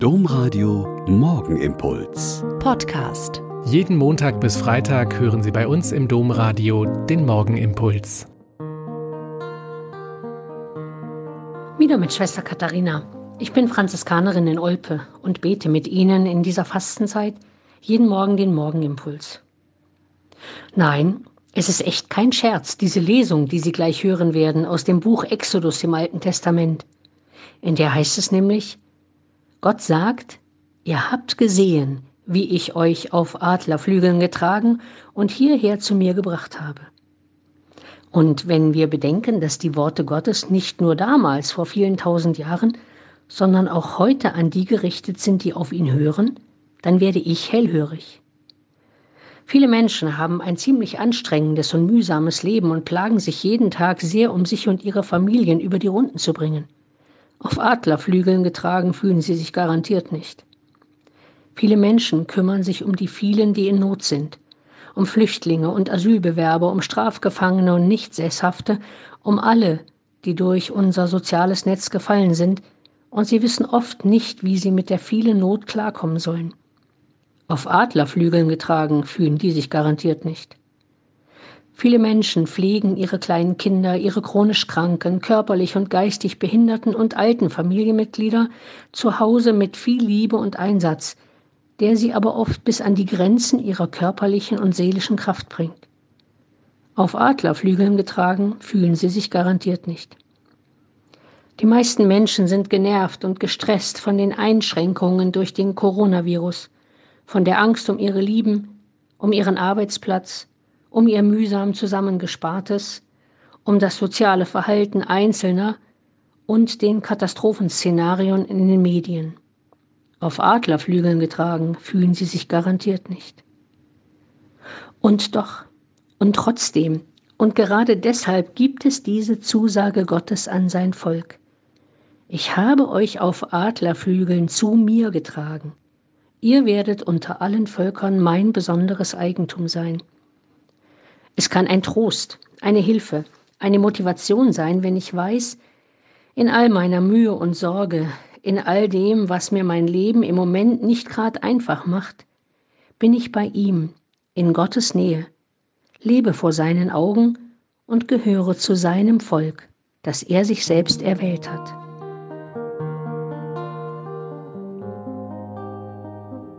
Domradio Morgenimpuls. Podcast. Jeden Montag bis Freitag hören Sie bei uns im Domradio den Morgenimpuls. Wieder mit Schwester Katharina. Ich bin Franziskanerin in Olpe und bete mit Ihnen in dieser Fastenzeit jeden Morgen den Morgenimpuls. Nein, es ist echt kein Scherz, diese Lesung, die Sie gleich hören werden, aus dem Buch Exodus im Alten Testament. In der heißt es nämlich, Gott sagt, ihr habt gesehen, wie ich euch auf Adlerflügeln getragen und hierher zu mir gebracht habe. Und wenn wir bedenken, dass die Worte Gottes nicht nur damals vor vielen tausend Jahren, sondern auch heute an die gerichtet sind, die auf ihn hören, dann werde ich hellhörig. Viele Menschen haben ein ziemlich anstrengendes und mühsames Leben und plagen sich jeden Tag sehr, um sich und ihre Familien über die Runden zu bringen. Auf Adlerflügeln getragen fühlen sie sich garantiert nicht. Viele Menschen kümmern sich um die vielen, die in Not sind, um Flüchtlinge und Asylbewerber, um Strafgefangene und Nichtsesshafte, um alle, die durch unser soziales Netz gefallen sind, und sie wissen oft nicht, wie sie mit der vielen Not klarkommen sollen. Auf Adlerflügeln getragen fühlen die sich garantiert nicht. Viele Menschen pflegen ihre kleinen Kinder, ihre chronisch Kranken, körperlich und geistig Behinderten und alten Familienmitglieder zu Hause mit viel Liebe und Einsatz, der sie aber oft bis an die Grenzen ihrer körperlichen und seelischen Kraft bringt. Auf Adlerflügeln getragen fühlen sie sich garantiert nicht. Die meisten Menschen sind genervt und gestresst von den Einschränkungen durch den Coronavirus, von der Angst um ihre Lieben, um ihren Arbeitsplatz, um ihr mühsam zusammengespartes, um das soziale Verhalten Einzelner und den Katastrophenszenarien in den Medien. Auf Adlerflügeln getragen fühlen sie sich garantiert nicht. Und doch, und trotzdem, und gerade deshalb gibt es diese Zusage Gottes an sein Volk. Ich habe euch auf Adlerflügeln zu mir getragen. Ihr werdet unter allen Völkern mein besonderes Eigentum sein. Es kann ein Trost, eine Hilfe, eine Motivation sein, wenn ich weiß, in all meiner Mühe und Sorge, in all dem, was mir mein Leben im Moment nicht gerade einfach macht, bin ich bei ihm, in Gottes Nähe, lebe vor seinen Augen und gehöre zu seinem Volk, das er sich selbst erwählt hat.